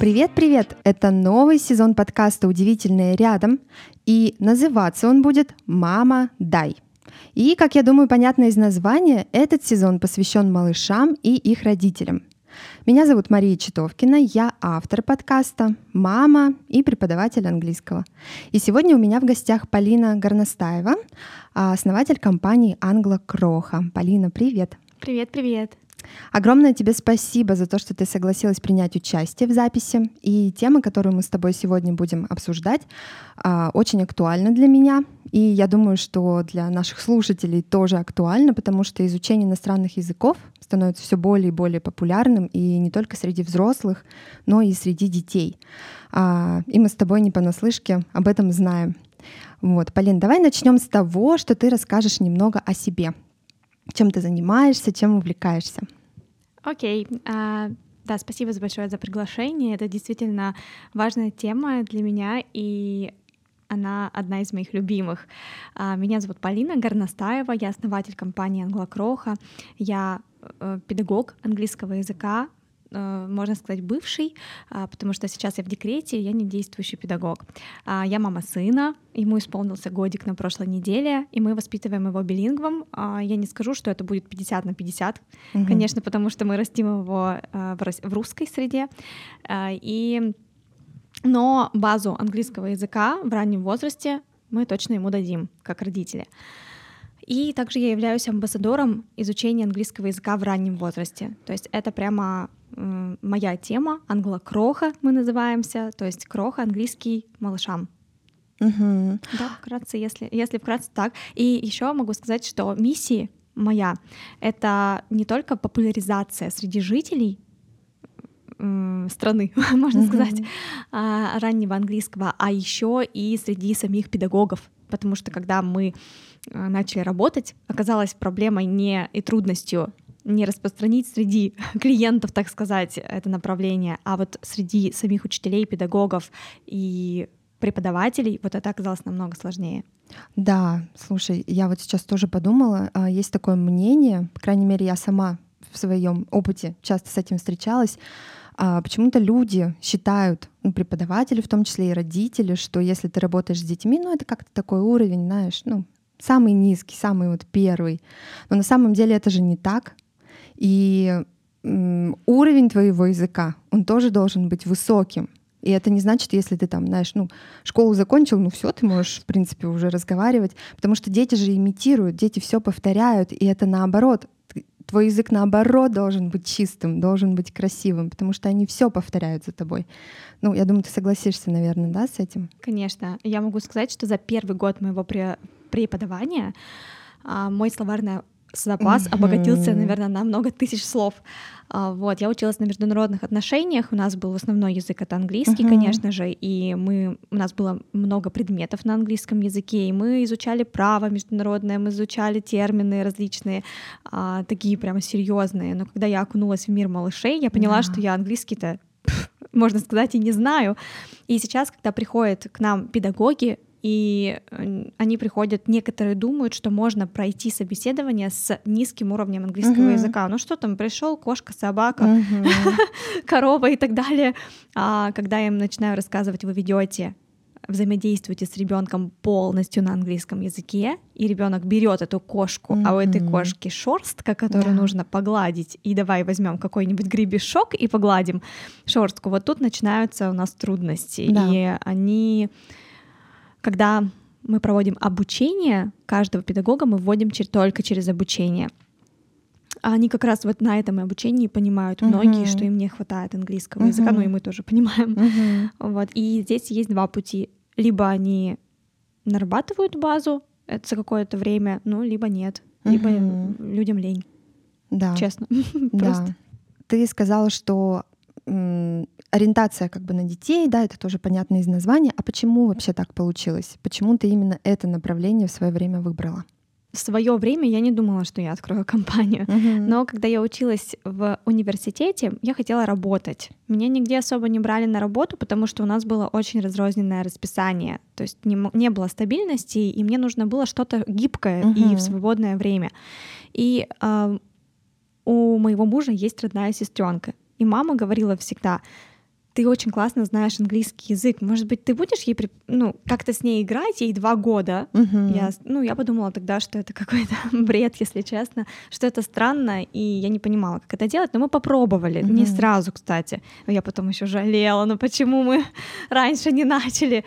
Привет-привет! Это новый сезон подкаста «Удивительное рядом», и называться он будет «Мама, дай». И, как я думаю, понятно из названия, этот сезон посвящен малышам и их родителям. Меня зовут Мария Читовкина, я автор подкаста, мама и преподаватель английского. И сегодня у меня в гостях Полина Горностаева, основатель компании «Англо Кроха». Полина, привет! Привет-привет! Огромное тебе спасибо за то, что ты согласилась принять участие в записи. И тема, которую мы с тобой сегодня будем обсуждать, а, очень актуальна для меня. И я думаю, что для наших слушателей тоже актуально, потому что изучение иностранных языков становится все более и более популярным, и не только среди взрослых, но и среди детей. А, и мы с тобой не понаслышке об этом знаем. Вот, Полин, давай начнем с того, что ты расскажешь немного о себе чем ты занимаешься, чем увлекаешься. Окей. Okay. Uh, да, спасибо большое за приглашение. Это действительно важная тема для меня, и она одна из моих любимых. Uh, меня зовут Полина Горностаева, я основатель компании Англокроха, я э, педагог английского языка, можно сказать, бывший, а, потому что сейчас я в декрете, я не действующий педагог. А, я мама сына, ему исполнился годик на прошлой неделе, и мы воспитываем его билингвом. А, я не скажу, что это будет 50 на 50, угу. конечно, потому что мы растим его в русской среде. И... Но базу английского языка в раннем возрасте мы точно ему дадим, как родители. И также я являюсь амбассадором изучения английского языка в раннем возрасте. То есть это прямо моя тема, англокроха мы называемся, то есть кроха английский малышам. Угу. Да, вкратце, если, если вкратце так. И еще могу сказать, что миссия моя — это не только популяризация среди жителей страны, можно сказать, а, раннего английского, а еще и среди самих педагогов, потому что когда мы а, начали работать, оказалась проблемой не и трудностью не распространить среди клиентов, так сказать, это направление, а вот среди самих учителей, педагогов и преподавателей вот это оказалось намного сложнее. Да, слушай, я вот сейчас тоже подумала, а, есть такое мнение, по крайней мере, я сама в своем опыте часто с этим встречалась, а почему-то люди считают, ну, преподаватели в том числе и родители, что если ты работаешь с детьми, ну, это как-то такой уровень, знаешь, ну, самый низкий, самый вот первый. Но на самом деле это же не так. И уровень твоего языка, он тоже должен быть высоким. И это не значит, если ты там, знаешь, ну, школу закончил, ну все, ты можешь, в принципе, уже разговаривать, потому что дети же имитируют, дети все повторяют, и это наоборот. Твой язык наоборот должен быть чистым, должен быть красивым, потому что они все повторяют за тобой. Ну, я думаю, ты согласишься, наверное, да, с этим? Конечно. Я могу сказать, что за первый год моего преподавания а, мой словарный запас mm-hmm. обогатился, наверное, на много тысяч слов. А, вот, я училась на международных отношениях, у нас был основной язык это английский, mm-hmm. конечно же, и мы, у нас было много предметов на английском языке, и мы изучали право международное, мы изучали термины различные, а, такие прямо серьезные. Но когда я окунулась в мир малышей, я поняла, yeah. что я английский-то можно сказать, и не знаю. И сейчас, когда приходят к нам педагоги, и они приходят, некоторые думают, что можно пройти собеседование с низким уровнем английского uh-huh. языка. Ну что там, пришел кошка, собака, uh-huh. корова и так далее. А когда я им начинаю рассказывать, вы ведете взаимодействуете с ребенком полностью на английском языке, и ребенок берет эту кошку, mm-hmm. а у этой кошки шерстка, которую yeah. нужно погладить, и давай возьмем какой-нибудь гребешок и погладим шерстку. Вот тут начинаются у нас трудности, yeah. и они когда мы проводим обучение каждого педагога, мы вводим только через обучение. А они как раз вот на этом обучении понимают uh-huh. многие, что им не хватает английского uh-huh. языка, ну и мы тоже понимаем. Uh-huh. Вот. И здесь есть два пути. Либо они нарабатывают базу это за какое-то время, ну, либо нет. Либо uh-huh. людям лень. Да. Честно. Да. Ты сказала, что ориентация как бы на детей, да, это тоже понятно из названия. А почему вообще так получилось? Почему ты именно это направление в свое время выбрала? В свое время я не думала, что я открою компанию. Uh-huh. Но когда я училась в университете, я хотела работать. Меня нигде особо не брали на работу, потому что у нас было очень разрозненное расписание. То есть не, не было стабильности, и мне нужно было что-то гибкое uh-huh. и в свободное время. И э, у моего мужа есть родная сестренка. И мама говорила всегда, ты очень классно знаешь английский язык. Может быть, ты будешь ей ну, как-то с ней играть, ей два года. Мгм. Я, ну, я подумала тогда, что это какой-то бред, если честно, что это странно, и я не понимала, как это делать, но мы попробовали, не Мгм. сразу, кстати. Я потом еще жалела, ну почему мы раньше не начали.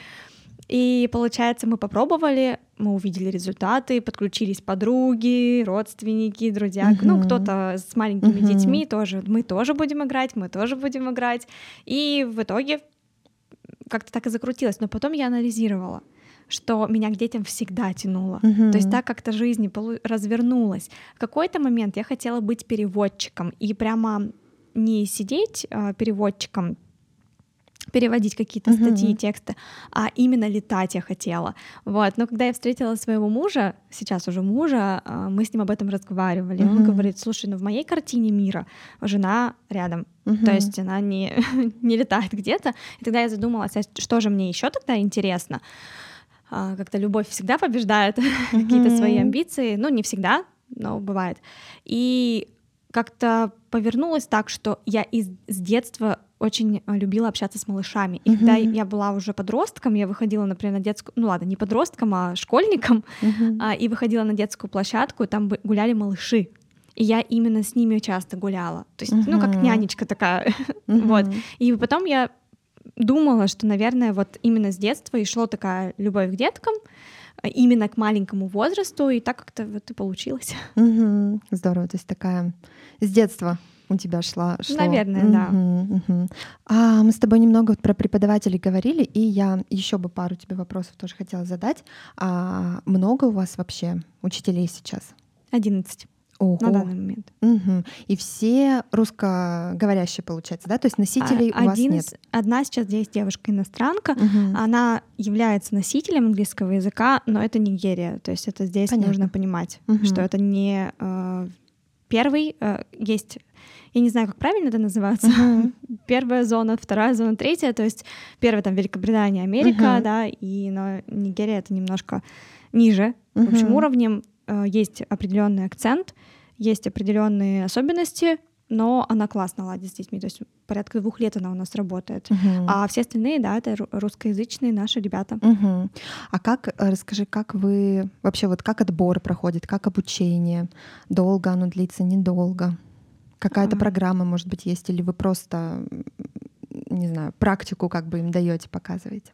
И получается, мы попробовали, мы увидели результаты, подключились подруги, родственники, друзья, ну Мгм. кто-то с маленькими Мгм. детьми тоже. Мы тоже будем играть, мы тоже будем играть. И в итоге как-то так и закрутилось. Но потом я анализировала, что меня к детям всегда тянуло. Мгм. То есть так как-то жизнь развернулась. В какой-то момент я хотела быть переводчиком и прямо не сидеть а, переводчиком, переводить какие-то Мгм. статьи, тексты, а именно летать я хотела. Вот. Но когда я встретила своего мужа, сейчас уже мужа, а, мы с ним об этом разговаривали. и Он говорит, слушай, ну в моей картине мира жена рядом, Мгм. то есть она не, не летает где-то. И тогда я задумалась, а что же мне еще тогда интересно? А, Как-то любовь всегда побеждает какие-то свои амбиции. Ну, не всегда, но бывает. И как-то повернулось так, что я из, с детства очень а, любила общаться с малышами. И когда Мгм. я была уже подростком, я выходила, например, на детскую, ну ладно, не подростком, а школьником, Мгм. а, и выходила на детскую площадку, там гуляли малыши. И я именно с ними часто гуляла. То есть, ну, как нянечка такая. Вот. Мгм. И потом я думала, что, наверное, вот именно с детства и шло такая любовь к деткам, именно к маленькому возрасту, и так как-то вот и получилось. Мгм. Здорово, то есть такая с детства у тебя шла. шло. Наверное, да. Мгм, мгм. А мы с тобой немного вот про преподавателей говорили, и я еще бы пару тебе вопросов тоже хотела задать. А много у вас вообще учителей сейчас? 11 Ого. на данный момент. Мгм. И все русскоговорящие, получается, да? То есть носителей А- у вас один нет? Одна сейчас есть девушка-иностранка, Мгм. она является носителем английского языка, но это Нигерия. То есть это здесь Понятно. нужно понимать, Мгм. что это не э, первый. э, есть, я не знаю, как правильно это называется, Мгм. первая зона, вторая зона, третья. То есть первая там Великобритания, Америка, Мгм. да, и но Нигерия это немножко ниже в общем уровнем. Э, есть определенный акцент, есть определенные особенности, но она классно ладит с детьми. То есть порядка двух лет она у нас работает. Мгм. А все остальные, да, это ру- русскоязычные наши ребята. Мгм. А как, э, расскажи, как вы вообще вот как отбор проходит, как обучение? Долго оно длится, недолго? Какая-то А. программа, может быть, есть, или вы просто, не знаю, практику как бы им даете, показываете?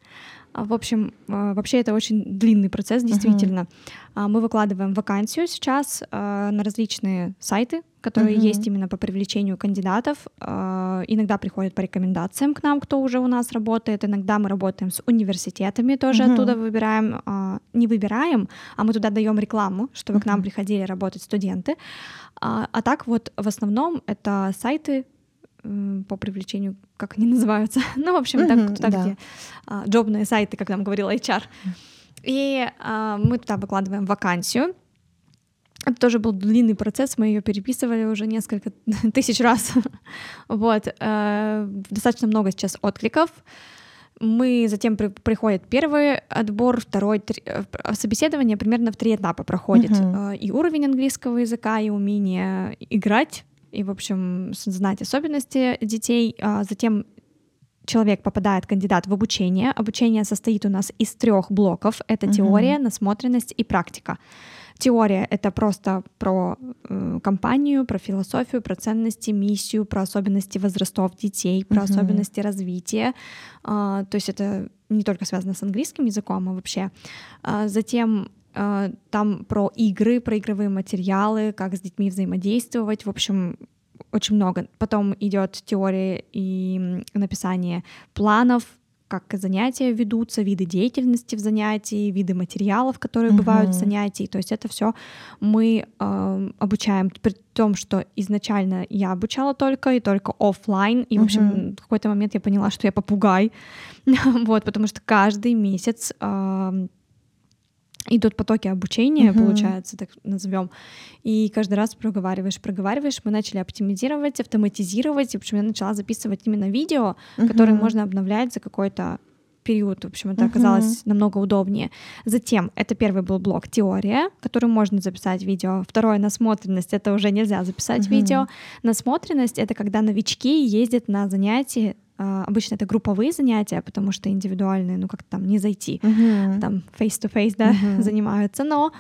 А, В общем, а, вообще это очень длинный процесс, действительно. А, Мы выкладываем вакансию сейчас на различные сайты, которые Мгм. есть именно по привлечению кандидатов. Иногда приходят по рекомендациям к нам, кто уже у нас работает. Иногда мы работаем с университетами, тоже Мгм. оттуда выбираем. Не выбираем, а мы туда даем рекламу, чтобы к нам приходили работать студенты. А так вот в основном это сайты по привлечению, как они называются, ну, в общем, Мгм, так, туда, да. где а, джобные сайты, как нам говорила HR. И а, мы туда выкладываем вакансию. Это тоже был длинный процесс, мы ее переписывали уже несколько тысяч раз. вот. э, достаточно много сейчас откликов. Мы затем при- приходит первый отбор, второй, три- э, собеседование примерно в три этапа проходит. Э, И уровень английского языка, и умение играть, и, в общем, знать особенности детей. А Затем человек попадает, кандидат, в обучение. Обучение состоит у нас из трех блоков. Это Мгм. теория, насмотренность и практика. Теория — это просто про э, компанию, про философию, про ценности, миссию, про особенности возрастов детей, про Мгм. особенности развития. А, то есть это не только связано с английским языком, а вообще. А, затем там про игры, про игровые материалы, как с детьми взаимодействовать. В общем, очень много. Потом идет теория и написание планов, как занятия ведутся, виды деятельности в занятии, виды материалов, которые бывают в занятии. То есть это все мы э, обучаем, при том, что изначально я обучала только и только оффлайн. И, в общем, в какой-то момент я поняла, что я попугай. вот, потому что каждый месяц э, идут потоки обучения, Мгм. получается, так назовем. И каждый раз проговариваешь, проговариваешь. Мы начали оптимизировать, автоматизировать. И, в общем, я начала записывать именно видео, которые Мгм. можно обновлять за какой-то период. В общем, это оказалось намного удобнее. Затем, это первый был блок теория, который можно записать видео. Второе, насмотренность, это уже нельзя записать Мгм. видео. Насмотренность — это когда новички ездят на занятия обычно это групповые занятия, потому что индивидуальные, ну как там не зайти, Мгм. там face-to-face, да, Мгм. занимаются, но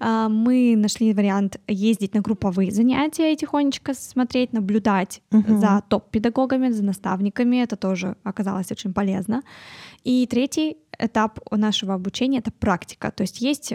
а, мы нашли вариант ездить на групповые занятия и тихонечко смотреть, наблюдать Мгм. за топ-педагогами, за наставниками. Это тоже оказалось очень полезно. И третий этап нашего обучения — это практика. То есть есть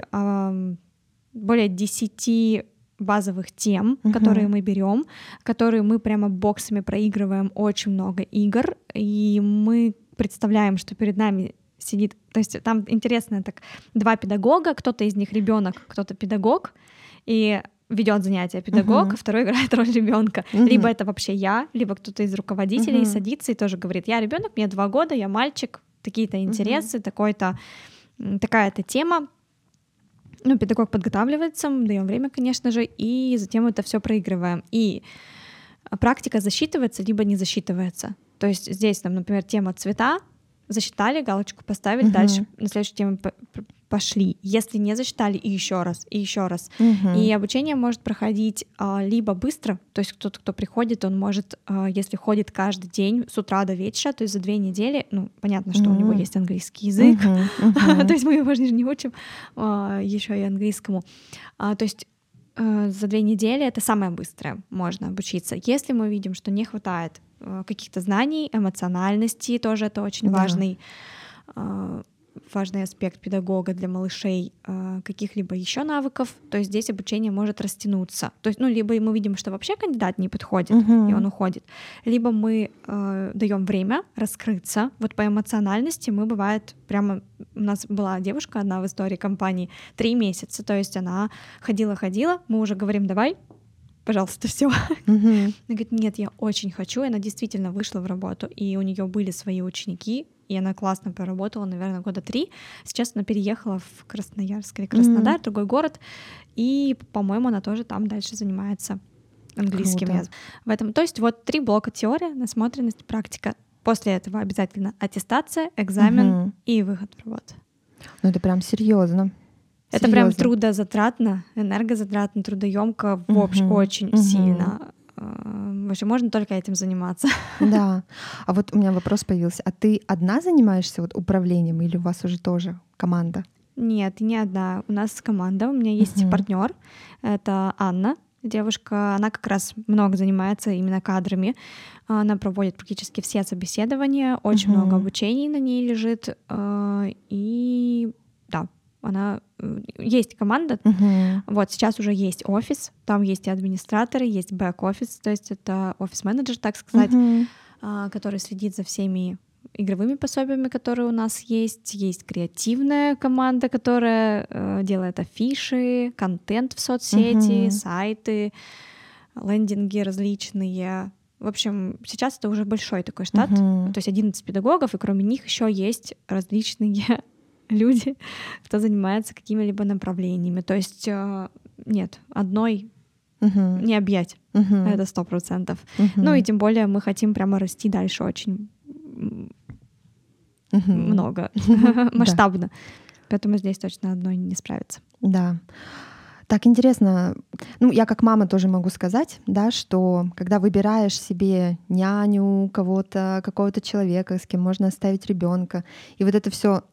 более 10 базовых тем, Мгм. которые мы берем, которые мы прямо боксами проигрываем очень много игр, и мы представляем, что перед нами сидит, то есть там интересно так два педагога, кто-то из них ребенок, кто-то педагог, и ведет занятия педагог, а второй играет роль ребенка. Мгм. Либо это вообще я, либо кто-то из руководителей Мгм. садится и тоже говорит: я ребенок, мне два года, я мальчик, такие-то интересы, такой-то м, такая-то тема. Ну, педагог подготавливается, мы даем время, конечно же, и затем это все проигрываем. И практика засчитывается, либо не засчитывается. То есть здесь, там, например, тема цвета, засчитали, галочку поставили, Мгм. дальше на следующую тему пошли. Если не засчитали, и еще раз, и еще раз. Мгм. И обучение может проходить а, либо быстро, то есть кто-то, кто приходит, он может, а, если ходит каждый день с утра до вечера, то есть за две недели, ну, понятно, что у него есть английский язык, Мгм. Мгм. то есть мы его же не учим еще и английскому. А, То есть э, за две недели это самое быстрое можно обучиться. Если мы видим, что не хватает э, каких-то знаний, эмоциональности, тоже это очень Да. важный э, важный аспект педагога для малышей э, каких-либо еще навыков, то здесь обучение может растянуться. То есть, ну, либо мы видим, что вообще кандидат не подходит, Мгм. и он уходит, либо мы э, даем время раскрыться. Вот по эмоциональности мы бывает прямо у нас была девушка одна в истории компании три месяца, то есть она ходила-ходила, мы уже говорим, давай, пожалуйста, все. Она говорит, нет, я очень хочу, и она действительно вышла в работу, и у нее были свои ученики, и она классно проработала, наверное, года три. Сейчас она переехала в Красноярск или Краснодар, другой город, и, по-моему, она тоже там дальше занимается английским Круто. языком. В этом, то есть вот три блока теория, насмотренность, практика. После этого обязательно аттестация, экзамен Мгм. и выход в работу. Ну это прям серьезно. Это прям трудозатратно, энергозатратно, трудоемко, в общем, Мгм, очень мгм. сильно. Вообще можно только этим заниматься. Да. А вот у меня вопрос появился. А ты одна занимаешься вот управлением или у вас уже тоже команда? Нет, не одна. У нас команда, у меня есть Мгм. партнер, это Анна, девушка, она как раз много занимается именно кадрами. Она проводит практически все собеседования, очень Мгм. много обучений на ней лежит. э, И она есть команда. Мгм. Вот сейчас уже есть офис, там есть и администраторы, есть бэк-офис, то есть это офис-менеджер, так сказать, а, который следит за всеми игровыми пособиями, которые у нас есть. Есть креативная команда, которая э, делает афиши, контент в соцсети, Мгм. сайты, лендинги различные. В общем, сейчас это уже большой такой штат, Мгм. то есть 11 педагогов, и кроме них еще есть различные люди, кто занимается какими-либо направлениями. То есть э, нет, одной Мгм. не объять, Мгм. это сто процентов. Мгм. Ну и тем более мы хотим прямо расти дальше очень Мгм. много, масштабно. Поэтому здесь точно одной не справиться. Да. Так интересно. Ну, я как мама тоже могу сказать, да, что когда выбираешь себе няню, кого-то, какого-то человека, с кем можно оставить ребенка, и вот это все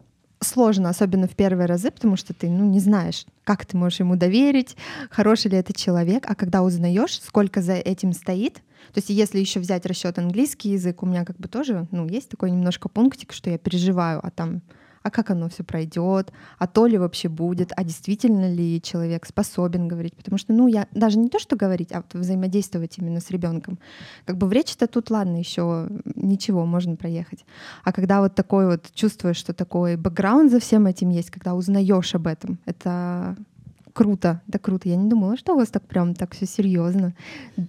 сложно, особенно в первые разы, потому что ты, ну, не знаешь, как ты можешь ему доверить, хороший ли это человек, а когда узнаешь, сколько за этим стоит, то есть если еще взять расчет английский язык, у меня как бы тоже, ну, есть такой немножко пунктик, что я переживаю, а там а как оно все пройдет, а то ли вообще будет, а действительно ли человек способен говорить, потому что, ну, я даже не то, что говорить, а вот взаимодействовать именно с ребенком. Как бы в речи-то тут, ладно, еще ничего, можно проехать. А когда вот такой вот чувствуешь, что такой бэкграунд за всем этим есть, когда узнаешь об этом, это круто, это круто. Я не думала, что у вас так прям так все серьезно.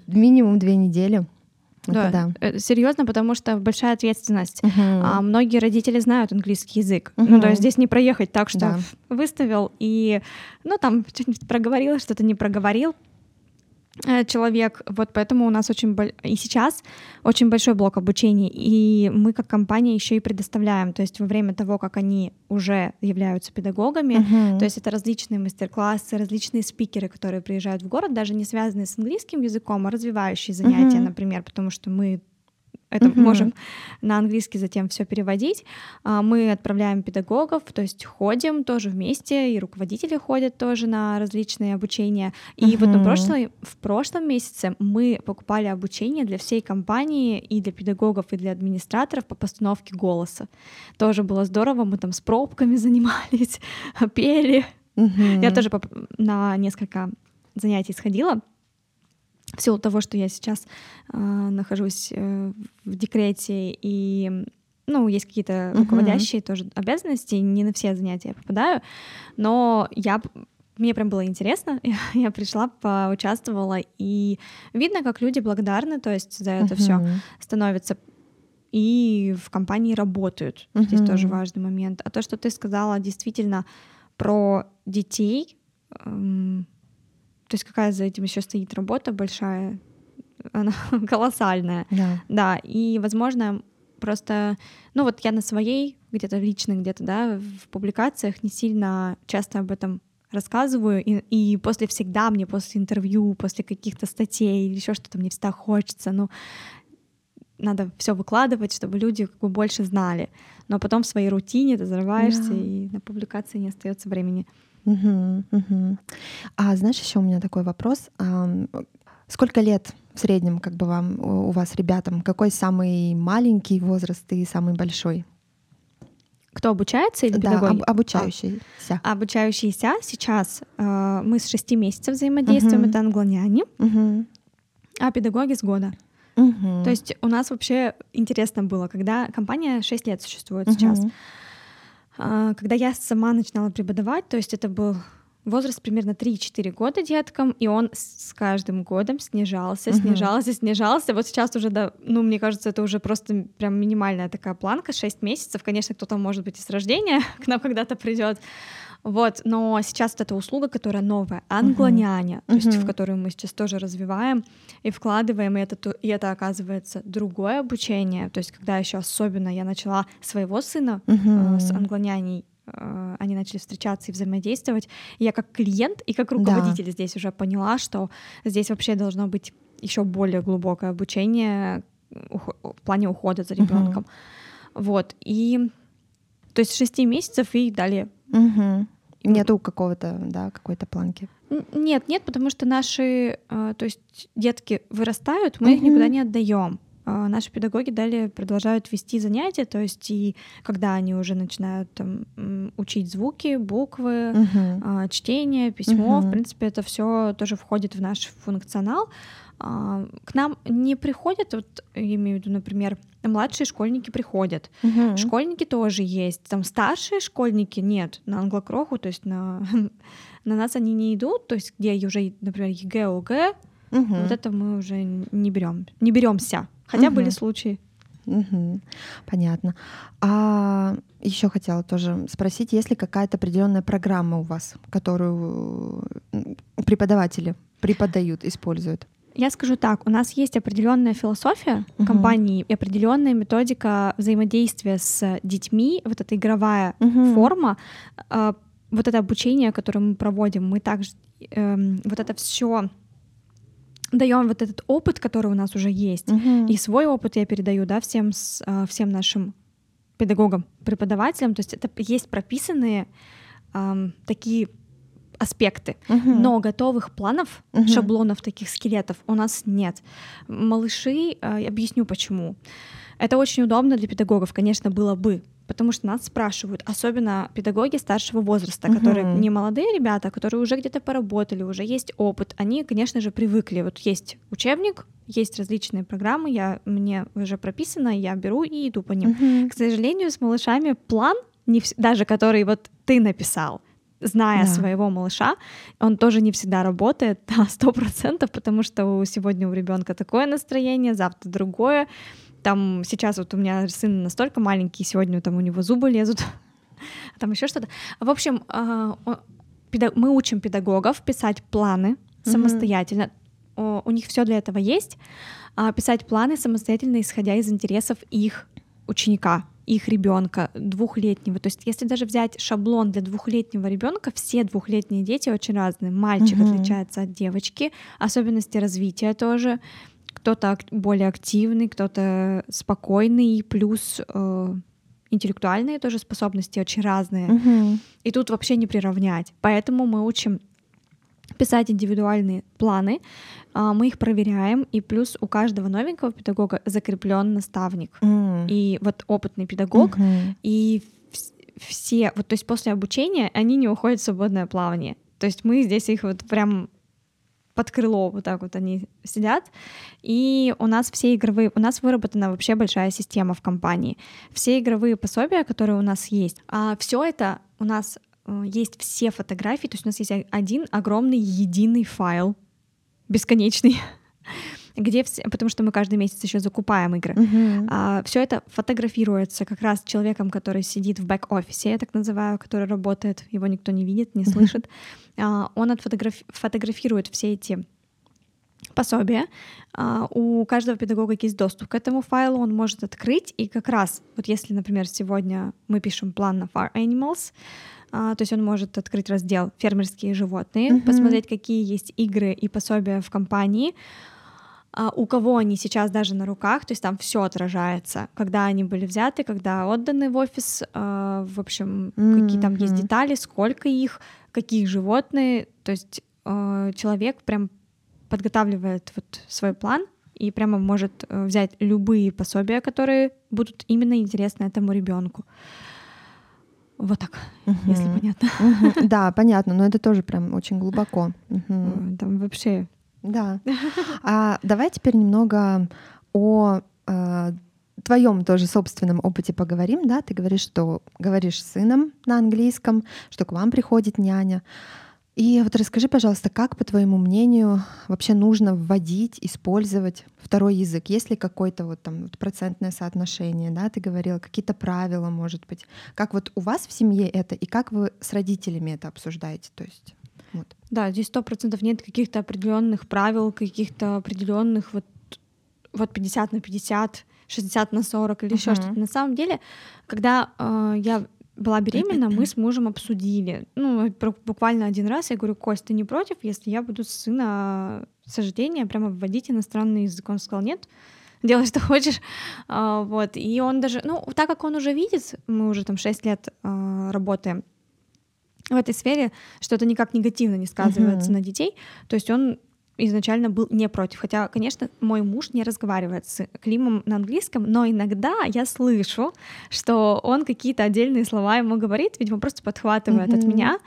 Минимум две недели. Это да. Э, Серьезно, потому что большая ответственность. Мгм. А многие родители знают английский язык. Мгм. Ну, то есть здесь не проехать так, что Да. выставил и, ну, там что-нибудь проговорил, что-то не проговорил человек. Вот поэтому у нас очень и сейчас очень большой блок обучения, и мы как компания еще и предоставляем, то есть во время того, как они уже являются педагогами, Мгм. то есть это различные мастер-классы, различные спикеры, которые приезжают в город, даже не связанные с английским языком, а развивающие занятия, Мгм. например, потому что мы это Мгм. можем на английский затем все переводить. А, Мы отправляем педагогов, то есть ходим тоже вместе, и руководители ходят тоже на различные обучения. И вот на прошлой, в прошлом месяце мы покупали обучение для всей компании и для педагогов, и для администраторов по постановке голоса. Тоже было здорово, мы там с пробками занимались, пели. Мгм. Я тоже на несколько занятий сходила. В силу того, что я сейчас э, нахожусь э, в декрете и ну, есть какие-то руководящие тоже обязанности, не на все занятия я попадаю, но я мне прям было интересно, я пришла, поучаствовала, и видно, как люди благодарны, то есть за это все Мгм. становятся и в компании работают. Здесь Мгм. тоже важный момент. А то, что ты сказала действительно про детей, эм, то есть какая за этим еще стоит работа большая, она колоссальная. Да. Да, и, возможно, просто, ну вот я на своей, где-то лично, где-то, да, в публикациях не сильно часто об этом рассказываю, и, и после всегда мне, после интервью, после каких-то статей или еще что-то мне всегда хочется, ну, надо все выкладывать, чтобы люди как бы больше знали. Но потом в своей рутине ты зарываешься, Да. и на публикации не остается времени. Мгм, мгм. А знаешь, еще у меня такой вопрос. Сколько лет в среднем, как бы вам у вас ребятам? Какой самый маленький возраст и самый большой? Кто обучается или Да, педагоги? об- обучающийся. А, обучающиеся сейчас э, мы с шести месяцев взаимодействуем, Мгм. это англоняне, Мгм, а педагоги с года. мгм, То есть у нас вообще интересно было, когда компания 6 лет существует сейчас. А, Когда я сама начинала преподавать, то есть это был возраст примерно 3-4 года деткам, и он с каждым годом снижался, снижался, снижался. Вот сейчас уже, да, ну, мне кажется, это уже просто прям минимальная такая планка, 6 месяцев. Конечно, кто-то, может быть, и с рождения к нам когда-то придет. Вот, но сейчас эта услуга, которая новая, англоняня, то есть в Мгм. которую мы сейчас тоже развиваем и вкладываем, и это, то- и это оказывается другое обучение. То есть когда еще особенно я начала своего сына э, с англоняней, э, они начали встречаться и взаимодействовать. И я как клиент и как Да. руководитель здесь уже поняла, что здесь вообще должно быть еще более глубокое обучение ухо- в плане ухода за ребенком. Вот. И то есть с 6 месяцев и далее. Мгм. Нету какого-то, да, какой-то планки. Нет, нет, потому что наши, э, то есть детки вырастают, мы их Мгм. никуда не отдаем. А Наши педагоги далее продолжают вести занятия, то есть и когда они уже начинают там, учить звуки, буквы, а, чтение, письмо, Мгм. в принципе, это все тоже входит в наш функционал. А, К нам не приходят, вот я имею в виду, например, младшие школьники приходят, Мгм. Школьники тоже есть. Там старшие школьники нет. На англокроху, то есть на, на нас они не идут. То есть где уже, например, ЕГЭ, ОГЭ, Мгм. вот это мы уже не берем. Не беремся. Хотя были Мгм. случаи. Мгм. Понятно. А еще хотела тоже спросить, есть ли какая-то определенная программа у вас, которую преподаватели преподают, используют? Я скажу так, у нас есть определенная философия Мгм. компании и определенная методика взаимодействия с детьми, вот эта игровая Мгм. форма, а, вот это обучение, которое мы проводим, мы также эм, вот это все даем вот этот опыт, который у нас уже есть, Мгм. и свой опыт я передаю, да, всем с- а, всем нашим педагогам, преподавателям. То есть это есть прописанные ам, такие аспекты, Мгм. но готовых планов, Мгм. шаблонов таких скелетов у нас нет. Малыши, я объясню почему. Это очень удобно для педагогов, конечно, было бы, потому что нас спрашивают, особенно педагоги старшего возраста, Мгм. которые не молодые ребята, а которые уже где-то поработали, уже есть опыт, они, конечно же, привыкли. Вот есть учебник, есть различные программы, я, мне уже прописано, я беру и иду по ним. Мгм. К сожалению, с малышами план, не вс- даже который вот ты написал, зная Да. своего малыша, он тоже не всегда работает на сто процентов, потому что сегодня у ребенка такое настроение, завтра другое. Там сейчас вот у меня сын настолько маленький, сегодня там у него зубы лезут, а там еще что-то. В общем, а, мы учим педагогов писать планы самостоятельно. У них все для этого есть. А, Писать планы самостоятельно, исходя из интересов их ученика, их ребенка двухлетнего. То есть, если даже взять шаблон для двухлетнего ребенка, все двухлетние дети очень разные. Мальчик Мгм. отличается от девочки, особенности развития тоже. кто-то более активный, кто-то спокойный, плюс э, интеллектуальные тоже способности очень разные. Мгм. И тут вообще не приравнять. Поэтому мы учим писать индивидуальные планы, а, мы их проверяем, и плюс у каждого новенького педагога закреплен наставник. М. И вот опытный педагог, Мгм. и вс- все, вот то есть после обучения они не уходят в свободное плавание. То есть мы здесь их вот прям под крыло вот так вот они сидят, и у нас все игровые, у нас выработана вообще большая система в компании. Все игровые пособия, которые у нас есть, а все это у нас есть все фотографии, то есть у нас есть один огромный единый файл, бесконечный, где все, потому что мы каждый месяц еще закупаем игры. Мгм. все это фотографируется как раз человеком, который сидит в бэк-офисе, я так называю, который работает, его никто не видит, не слышит. А, Он отфотограф- фотографирует все эти пособия. А, У каждого педагога есть доступ к этому файлу, он может открыть, и как раз, вот если, например, сегодня мы пишем план на Far Animals, а, то есть он может открыть раздел «Фермерские животные», Мгм. посмотреть, какие есть игры и пособия в компании, а, у кого они сейчас даже на руках, то есть там все отражается, когда они были взяты, когда отданы в офис, в общем, какие там есть детали, сколько их, какие животные, то есть человек прям подготавливает вот свой план и прямо может э, взять любые пособия, которые будут именно интересны этому ребенку. Вот так, если Мгм. понятно. Мгм. Да, понятно, но это тоже прям очень глубоко. Э, Там вообще Да. А давай теперь немного о э, твоем тоже собственном опыте поговорим, да? Ты говоришь, что говоришь с сыном на английском, что к вам приходит няня. И вот расскажи, пожалуйста, как, по твоему мнению, вообще нужно вводить, использовать второй язык? Есть ли какое-то вот там вот процентное соотношение, да, ты говорила, какие-то правила, может быть? Как вот у вас в семье это, и как вы с родителями это обсуждаете? То есть, вот. Да, здесь сто процентов нет каких-то определенных правил, каких-то определенных вот, вот 50 на 50, 60 на 40 или еще Мгм. что-то. На самом деле, когда э, я была беременна, мы с мужем обсудили. Ну, бу- буквально один раз я говорю, Кость, ты не против, если я буду сына с рождения прямо вводить иностранный язык? Он сказал, нет, делай, что хочешь. А, вот. И он даже, ну, так как он уже видит, мы уже там 6 лет а, работаем в этой сфере, что это никак негативно не сказывается Мгм. на детей. То есть он изначально был не против. Хотя, конечно, мой муж не разговаривает с Климом на английском, но иногда я слышу, что он какие-то отдельные слова ему говорит, видимо, просто подхватывает от Мгм. меня.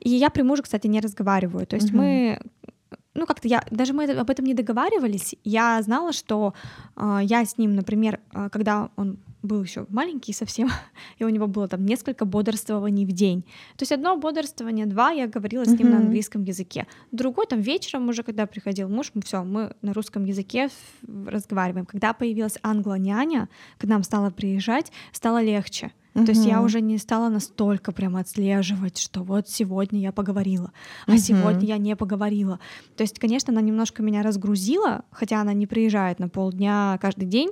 И я при муже, кстати, не разговариваю. То есть Мгм. мы ну, как-то я, даже мы об этом не договаривались. Я знала, что э, я с ним, например, э, когда он был еще маленький совсем, и у него было там несколько бодрствований в день. То есть одно бодрствование, два, я говорила с ним на английском языке. Другой там вечером уже, когда приходил муж, мы все, мы на русском языке разговариваем. Когда появилась англо-няня, к нам стала приезжать, стало легче. То есть я уже не стала настолько прям отслеживать, что вот сегодня я поговорила, а Мгм. сегодня я не поговорила. То есть, конечно, она немножко меня разгрузила, хотя она не приезжает на полдня каждый день,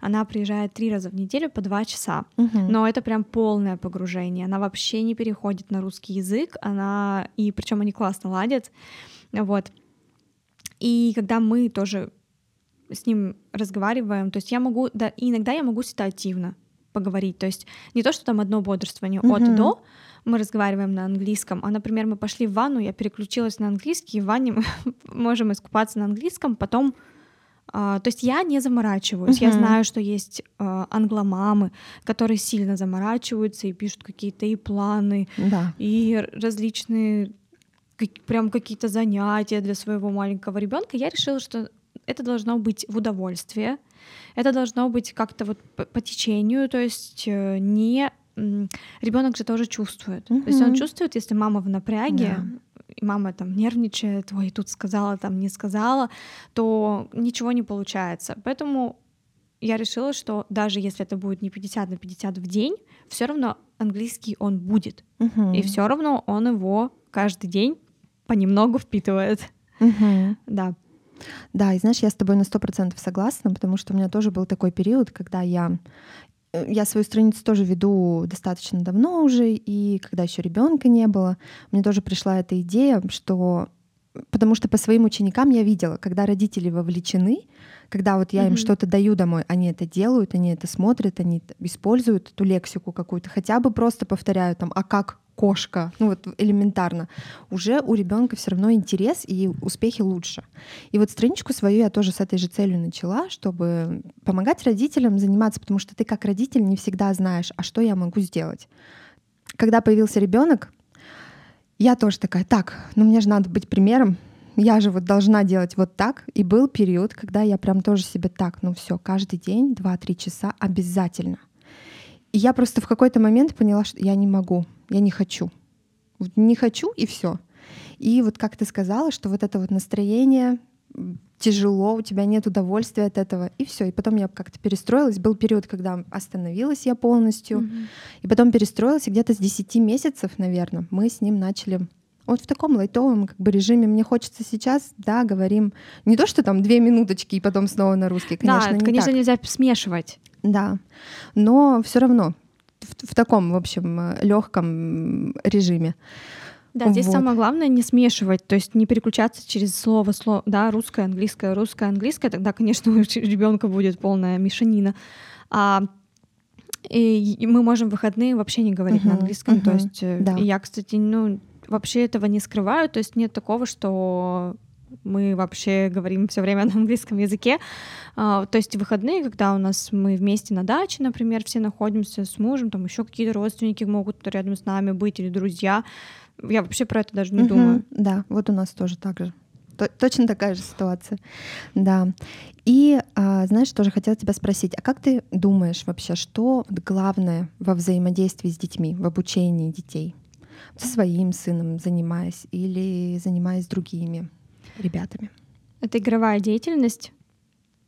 она приезжает три раза в неделю по два часа. Мгм. Но это прям полное погружение. Она вообще не переходит на русский язык, она и причем они классно ладят, вот. И когда мы тоже с ним разговариваем, то есть я могу, да, иногда я могу ситуативно поговорить, то есть не то, что там одно бодрствование от Мгм. до, мы разговариваем на английском, а, например, мы пошли в ванну, я переключилась на английский, и в ванне мы можем искупаться на английском, потом а, то есть я не заморачиваюсь. Я Мгм. знаю, что есть а, англомамы, которые сильно заморачиваются и пишут какие-то и планы, Да. и различные как- прям какие-то занятия для своего маленького ребенка. Я решила, что это должно быть в удовольствие, это должно быть как-то вот по, по течению, то есть э, не ребенок же тоже чувствует. То есть он чувствует, если мама в напряге, Да. и мама там нервничает, ой, тут сказала, там не сказала, то ничего не получается. Поэтому я решила, что даже если это будет не 50 на 50 в день, все равно английский он будет. Мгм. И все равно он его каждый день понемногу впитывает. Мгм. Да. Да, и знаешь, я с тобой на сто процентов согласна, потому что у меня тоже был такой период, когда я э, я свою страницу тоже веду достаточно давно уже, и когда еще ребенка не было, мне тоже пришла эта идея, что потому что по своим ученикам я видела, когда родители вовлечены, когда вот я им что-то даю домой, они это делают, они это смотрят, они используют эту лексику какую-то, хотя бы просто повторяют там, а как кошка, ну вот элементарно, уже у ребенка все равно интерес и успехи лучше. И вот страничку свою я тоже с этой же целью начала, чтобы помогать родителям заниматься, потому что ты как родитель не всегда знаешь, а что я могу сделать. Когда появился ребенок, я тоже такая, так, ну мне же надо быть примером, я же вот должна делать вот так. И был период, когда я прям тоже себе так, ну все, каждый день 2-3 часа обязательно. И я просто в какой-то момент поняла, что я не могу я не хочу. Вот не хочу и все. И вот как ты сказала, что вот это вот настроение тяжело, у тебя нет удовольствия от этого, и все. И потом я как-то перестроилась. Был период, когда остановилась я полностью, mm-hmm. и потом перестроилась, и где-то с 10 месяцев, наверное, мы с ним начали вот в таком лайтовом как бы режиме мне хочется сейчас, да, говорим не то, что там две минуточки и потом снова на русский, конечно, да, не конечно, так. нельзя смешивать. Да, но все равно в, в таком, в общем, легком режиме. Да, здесь вот. самое главное не смешивать, то есть не переключаться через слово, слово, да, русское, английское, русское, английское, тогда, конечно, у ребенка будет полная мешанина. А и мы можем в выходные вообще не говорить uh-huh, на английском, uh-huh, то есть э, да. я, кстати, ну вообще этого не скрываю, то есть нет такого, что мы вообще говорим все время на английском языке. А, то есть выходные, когда у нас мы вместе на даче, например, все находимся с мужем, там еще какие-то родственники могут рядом с нами быть или друзья. Я вообще про это даже не угу, думаю. Да, вот у нас тоже так же. Точно такая же ситуация. Да. И, а, знаешь, тоже хотела тебя спросить, а как ты думаешь вообще, что главное во взаимодействии с детьми, в обучении детей? Со своим сыном занимаясь или занимаясь другими? Ребятами? Это игровая деятельность.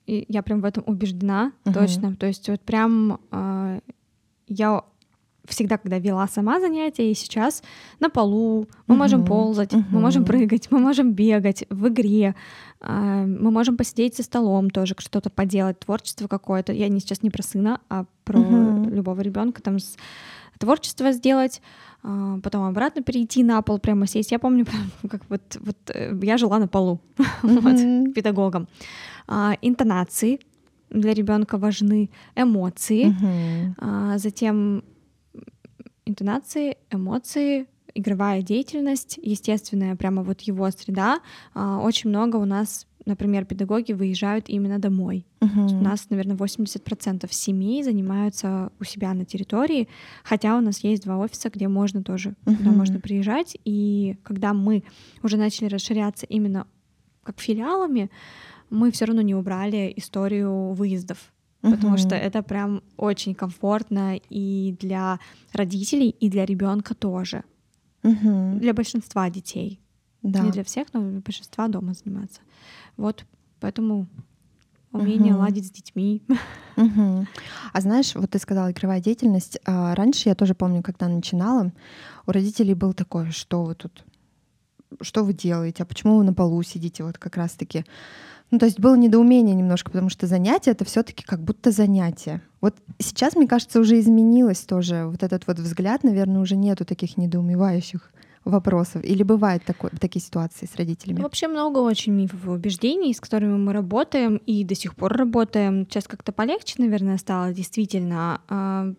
И я прям в этом убеждена, uh-huh. точно. То есть вот прям э, я всегда, когда вела сама занятия, и сейчас на полу мы uh-huh. можем ползать, uh-huh. мы можем прыгать, мы можем бегать в игре, э, мы можем посидеть за столом тоже, что-то поделать, творчество какое-то. Я не сейчас не про сына, а про uh-huh. любого ребенка там с, творчество сделать. А, потом обратно перейти на пол, прямо сесть. Я помню, как вот, вот э, я жила на полу mm-hmm. вот, педагогом. А, интонации для ребенка важны, эмоции, mm-hmm. а, затем интонации, эмоции, игровая деятельность, естественная прямо вот его среда. А, очень много у нас например, педагоги выезжают именно домой. Uh-huh. У нас, наверное, 80% семей занимаются у себя на территории, хотя у нас есть два офиса, где можно тоже, uh-huh. куда можно приезжать. И когда мы уже начали расширяться именно как филиалами, мы все равно не убрали историю выездов. Потому uh-huh. что это прям очень комфортно и для родителей, и для ребенка тоже. Uh-huh. Для большинства детей. Да. Не для всех, но для большинства дома заниматься. Вот, поэтому умение угу. ладить с детьми. Угу. А знаешь, вот ты сказала игровая деятельность. А раньше я тоже помню, когда начинала, у родителей был такое, что вы тут, что вы делаете, а почему вы на полу сидите, вот как раз-таки. Ну, то есть было недоумение немножко, потому что занятие это все-таки как будто занятие. Вот сейчас, мне кажется, уже изменилось тоже вот этот вот взгляд, наверное, уже нету таких недоумевающих вопросов? Или бывают такой, такие ситуации с родителями? Вообще много очень мифов и убеждений, с которыми мы работаем и до сих пор работаем. Сейчас как-то полегче, наверное, стало действительно. А,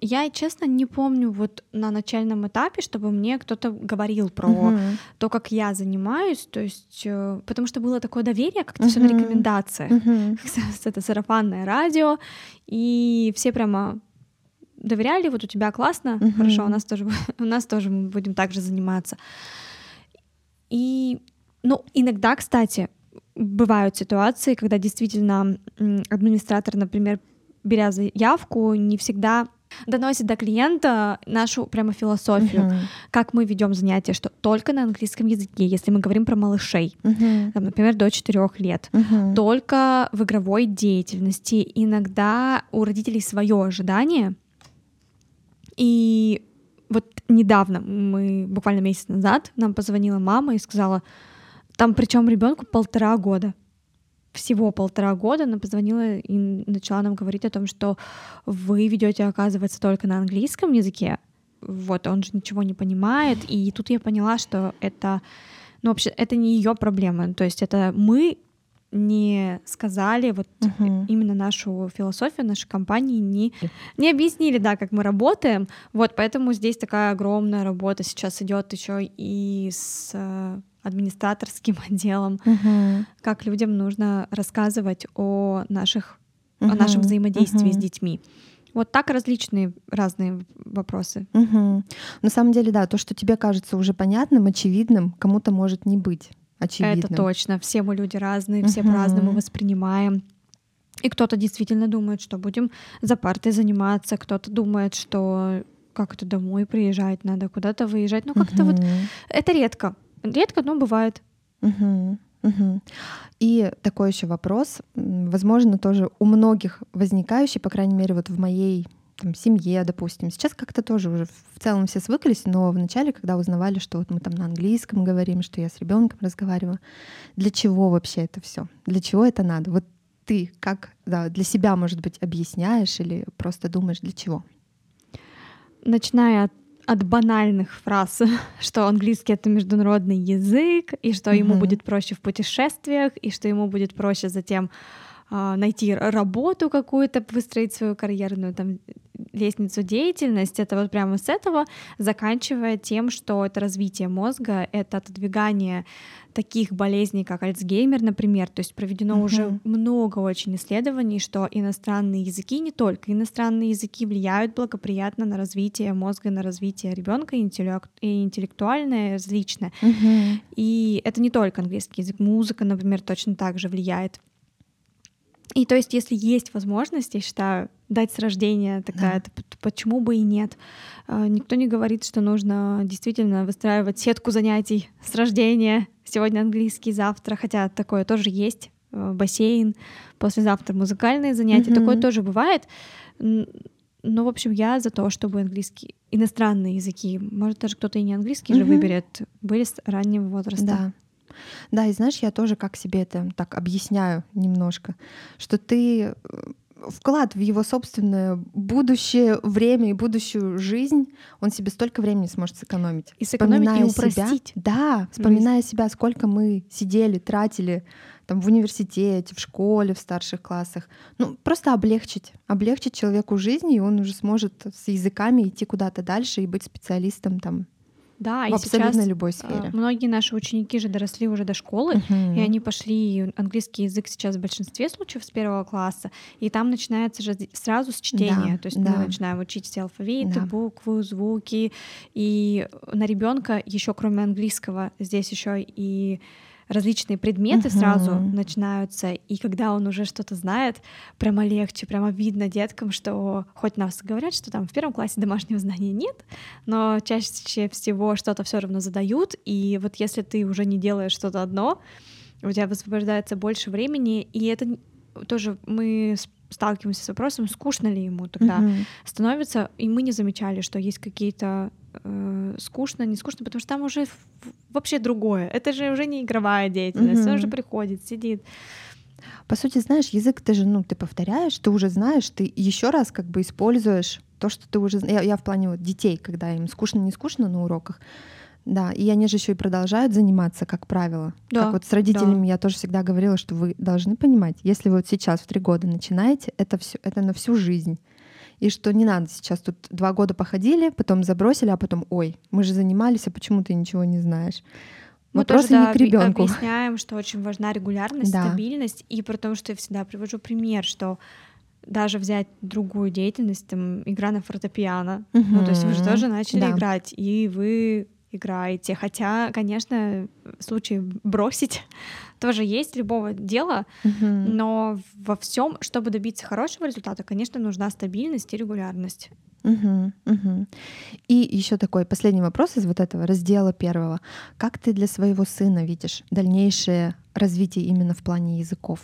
я, честно, не помню вот на начальном этапе, чтобы мне кто-то говорил про uh-huh. то, как я занимаюсь, то есть, э, потому что было такое доверие, как-то uh-huh. все на рекомендациях, uh-huh. это сарафанное радио, и все прямо доверяли, вот у тебя классно, uh-huh. хорошо, у нас тоже у нас тоже мы будем также заниматься. И, ну, иногда, кстати, бывают ситуации, когда действительно администратор, например, беря заявку, не всегда доносит до клиента нашу прямо философию, uh-huh. как мы ведем занятия, что только на английском языке, если мы говорим про малышей, uh-huh. там, например, до 4 лет, uh-huh. только в игровой деятельности. Иногда у родителей свое ожидание, и вот недавно, мы буквально месяц назад, нам позвонила мама и сказала, там причем ребенку полтора года. Всего полтора года она позвонила и начала нам говорить о том, что вы ведете, оказывается, только на английском языке. Вот, он же ничего не понимает. И тут я поняла, что это, ну, вообще, это не ее проблема. То есть это мы не сказали вот Мгм. именно нашу философию нашей компании, не, не объяснили, да, как мы работаем. Вот, поэтому здесь такая огромная работа сейчас идет еще и с э, администраторским отделом, Мгм. как людям нужно рассказывать о наших о Мгм. нашем взаимодействии с Мгм. детьми. Вот так различные разные вопросы. Мгм. На самом деле, да, то, что тебе кажется уже понятным, очевидным, кому-то может не быть очевидным. Это точно. Все мы люди разные, все Мгм. по-разному воспринимаем. И кто-то действительно думает, что будем за партой заниматься, кто-то думает, что как это домой приезжать, надо куда-то выезжать. Ну, как-то вот Мгм. это редко. Редко, но бывает. Мгм. Мгм. И такой еще вопрос, возможно, тоже у многих возникающий, по крайней мере, вот в моей там, семье, допустим. Сейчас как-то тоже уже в целом все свыклись, но вначале, когда узнавали, что вот мы там на английском говорим, что я с ребенком разговариваю, для чего вообще это все? Для чего это надо? Вот ты как да, для себя, может быть, объясняешь или просто думаешь, для чего? Начиная от, от банальных фраз, что английский это международный язык, и что ему Мгм. будет проще в путешествиях, и что ему будет проще затем а, найти работу какую-то, выстроить свою карьерную там лестницу деятельности. Это вот прямо с этого, заканчивая тем, что это развитие мозга, это отодвигание таких болезней, как Альцгеймер, например. То есть проведено уже Мгм. много очень исследований, что иностранные языки, не только иностранные языки, влияют благоприятно на развитие мозга, на развитие ребенка, и интеллект- и интеллектуальное, различное. Мгм. И это не только английский язык, музыка, например, точно так же влияет. И то есть, если есть возможность, я считаю, дать с рождения такая, то п- почему бы и нет? А, Никто не говорит, что нужно действительно выстраивать сетку занятий с рождения. Сегодня английский, завтра, хотя такое тоже есть. э, Бассейн, послезавтра музыкальные занятия. Мгм. Такое тоже бывает. Но, в общем, я за то, чтобы английский, иностранные языки, может, даже кто-то и не английский же Мгм. выберет, были с раннего возраста. Да. Да, и знаешь, я тоже как себе это так объясняю немножко, что ты э, вклад в его собственное будущее время и будущую жизнь, он себе столько времени сможет сэкономить. И сэкономить, и Вспоминая себя- упростить. да, вспоминая себя, сколько мы сидели, тратили там в университете, в школе, в старших классах. Ну, просто облегчить. Облегчить человеку жизнь, и он уже сможет с языками идти куда-то дальше и быть специалистом там Да, в и абсолютно сейчас любой а, сфере. многие наши ученики же доросли уже до школы, Мгм. и они пошли английский язык сейчас в большинстве случаев с первого класса, и там начинается же сразу с чтения, Да, то есть да. мы начинаем учить все алфавиты, Да. буквы, звуки, и на ребенка еще кроме английского здесь еще и различные предметы Мгм. сразу начинаются, и когда он уже что-то знает, прямо легче, прямо видно деткам, что хоть нас говорят, что там в первом классе домашнего знания нет, но чаще всего что-то все равно задают, и вот если ты уже не делаешь что-то одно, у тебя высвобождается больше времени, и это тоже мы сталкиваемся с вопросом, скучно ли ему тогда Мгм. становится, и мы не замечали, что есть какие-то э, скучно, не скучно, потому что там уже вообще другое. Это же уже не игровая деятельность, он Мгм. уже приходит, сидит. По сути, знаешь, язык ты же, ну, ты повторяешь, ты уже знаешь, ты еще раз как бы используешь то, что ты уже... Я, я в плане вот детей, когда им скучно, не скучно на уроках, да, и они же еще и продолжают заниматься, как правило. Да, Как вот с родителями я тоже всегда говорила, что вы должны понимать, если вы вот сейчас в три года начинаете, это все, это на всю жизнь. И что не надо сейчас тут два года походили, потом забросили, а потом, ой, мы же занимались, а почему ты ничего не знаешь? Мы Вопросы тоже, да, не к ребенку. объясняем, что очень важна регулярность, Да. стабильность, и при том, что я всегда привожу пример, что даже взять другую деятельность, там, игра на фортепиано, ну, то есть вы же тоже начали Да. играть, и вы играете. Хотя, конечно, в случае бросить тоже есть любого дела, Мгм. но во всем, чтобы добиться хорошего результата, конечно, нужна стабильность и регулярность. Мгм, мгм. И еще такой последний вопрос из вот этого раздела первого. Как ты для своего сына видишь дальнейшее развитие именно в плане языков?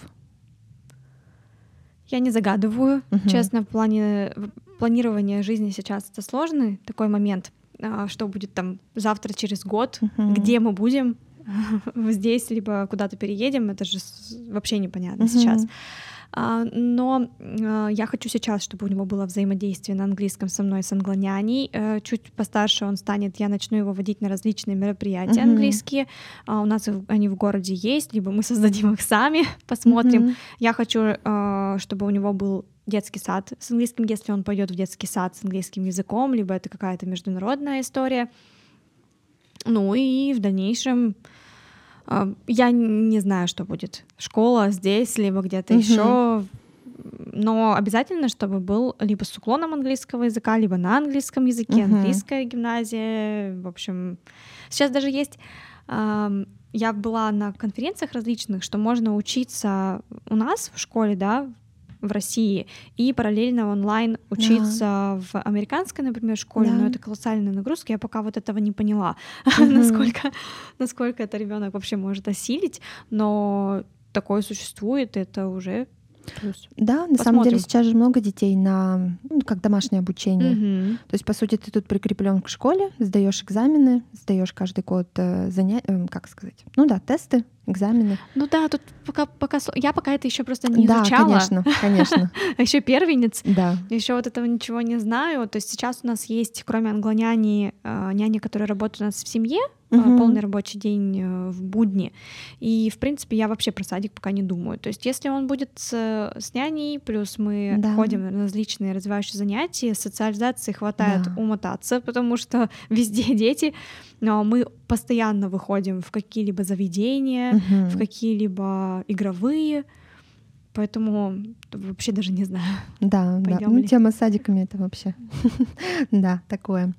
Я не загадываю. Мгм. Честно, в плане планирования жизни сейчас это сложный такой момент. А, Что будет там завтра, через год, Мгм. где мы будем здесь, либо куда-то переедем, это же вообще непонятно Мгм. сейчас. А, но а, я хочу сейчас, чтобы у него было взаимодействие на английском со мной, с англоняней. Э, чуть постарше он станет, я начну его водить на различные мероприятия mm-hmm. английские. А, у нас они в городе есть, либо мы создадим их сами, посмотрим. Mm-hmm. Я хочу, чтобы у него был детский сад с английским, если он пойдет в детский сад с английским языком, либо это какая-то международная история. Ну и в дальнейшем я не знаю, что будет. Школа здесь, либо где-то угу. еще. Но обязательно, чтобы был либо с уклоном английского языка, либо на английском языке, угу. английская гимназия. В общем, сейчас даже есть. Я была на конференциях различных, что можно учиться у нас в школе, да, в России и параллельно онлайн учиться да. в американской, например, школе, да. но это колоссальная нагрузка. Я пока вот этого не поняла, mm-hmm. насколько, насколько это ребенок вообще может осилить, но такое существует, это уже плюс. Да, на Посмотрим. самом деле сейчас же много детей на ну, как домашнее обучение. Угу. То есть, по сути, ты тут прикреплен к школе, сдаешь экзамены, сдаешь каждый год э, занятия, э, как сказать, ну да, тесты, экзамены. Ну да, тут пока, пока я пока это еще просто не да, изучала. конечно, конечно. а еще первенец. Да. Еще вот этого ничего не знаю. То есть сейчас у нас есть, кроме англоняни, э, няни, которые работают у нас в семье, угу. полный рабочий день э, в будни. И, в принципе, я вообще про садик пока не думаю. То есть, если он будет с, с няней, плюс мы да. ходим на различные развивающие занятия, социализации хватает да. умотаться, потому что везде дети, но мы постоянно выходим в какие-либо заведения, угу. в какие-либо игровые. Поэтому вообще даже не знаю. Да, да. Ну, тема с садиками это вообще. да, такое.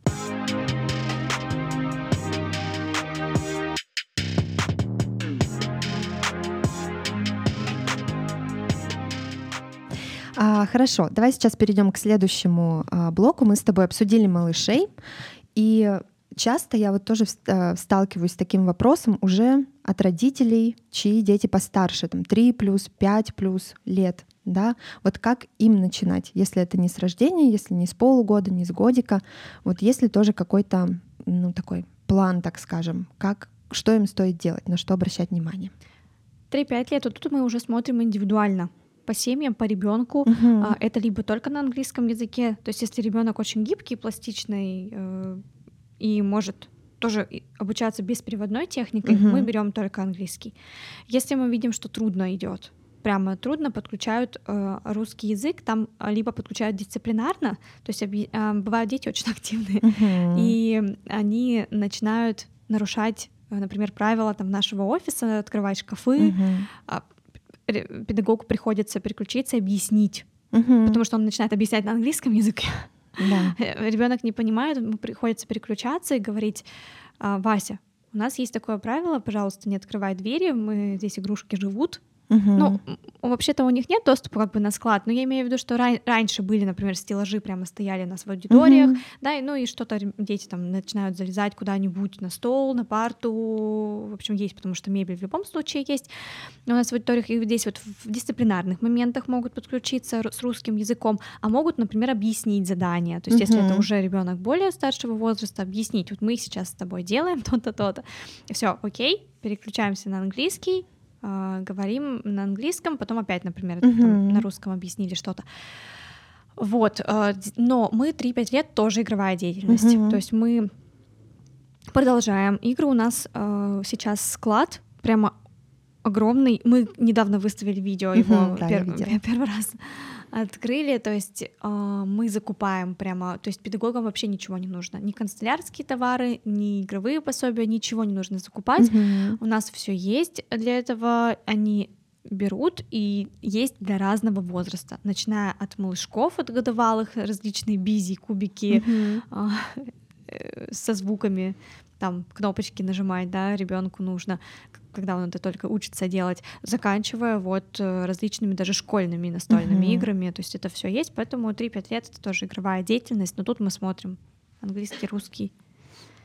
А, хорошо, давай сейчас перейдем к следующему а, блоку. Мы с тобой обсудили малышей, и часто я вот тоже а, сталкиваюсь с таким вопросом уже от родителей, чьи дети постарше, там 3 плюс, 5 плюс лет, да, вот как им начинать, если это не с рождения, если не с полугода, не с годика, вот если тоже какой-то, ну, такой план, так скажем, как, что им стоит делать, на что обращать внимание. 3-5 лет, вот тут мы уже смотрим индивидуально, по семьям, по ребенку. Угу. А, это либо только на английском языке, то есть если ребенок очень гибкий, пластичный э, и может тоже обучаться без переводной техникой, угу. мы берем только английский. Если мы видим, что трудно идет, прямо трудно подключают э, русский язык, там либо подключают дисциплинарно, то есть э, бывают дети очень активные, uh-huh. и они начинают нарушать, э, например, правила там нашего офиса, открывать шкафы, uh-huh педагогу приходится переключиться и объяснить, угу. потому что он начинает объяснять на английском языке. Да. Ребенок не понимает, ему приходится переключаться и говорить, «А, Вася, у нас есть такое правило, пожалуйста, не открывай двери, мы здесь игрушки живут, Угу. Ну, вообще-то у них нет доступа как бы на склад, но я имею в виду, что ран- раньше были, например, стеллажи прямо стояли у нас в аудиториях, угу. да, и, ну и что-то дети там начинают залезать куда-нибудь на стол, на парту, в общем, есть, потому что мебель в любом случае есть. У нас в аудиториях и здесь вот в дисциплинарных моментах могут подключиться с русским языком, а могут, например, объяснить задание. То есть, угу. если это уже ребенок более старшего возраста, объяснить, вот мы сейчас с тобой делаем то-то, то-то. Все, окей, переключаемся на английский, э, говорим на английском, потом опять, например, uh-huh. там, на русском объяснили что-то. Вот, э, но мы 3-5 лет тоже игровая деятельность. Uh-huh. То есть мы продолжаем. Игры у нас э, сейчас склад, прямо огромный. Мы недавно выставили видео его uh-huh, да, пер- первый раз открыли, то есть э, мы закупаем прямо, то есть педагогам вообще ничего не нужно, ни канцелярские товары, ни игровые пособия, ничего не нужно закупать. Mm-hmm. У нас все есть для этого, они берут и есть для разного возраста, начиная от малышков, от годовалых, различные бизи, кубики mm-hmm. э, со звуками, там кнопочки нажимать, да, ребенку нужно, когда он это только учится делать, заканчивая вот э, различными даже школьными настольными mm-hmm. играми, то есть это все есть, поэтому 3-5 лет это тоже игровая деятельность, но тут мы смотрим английский, русский.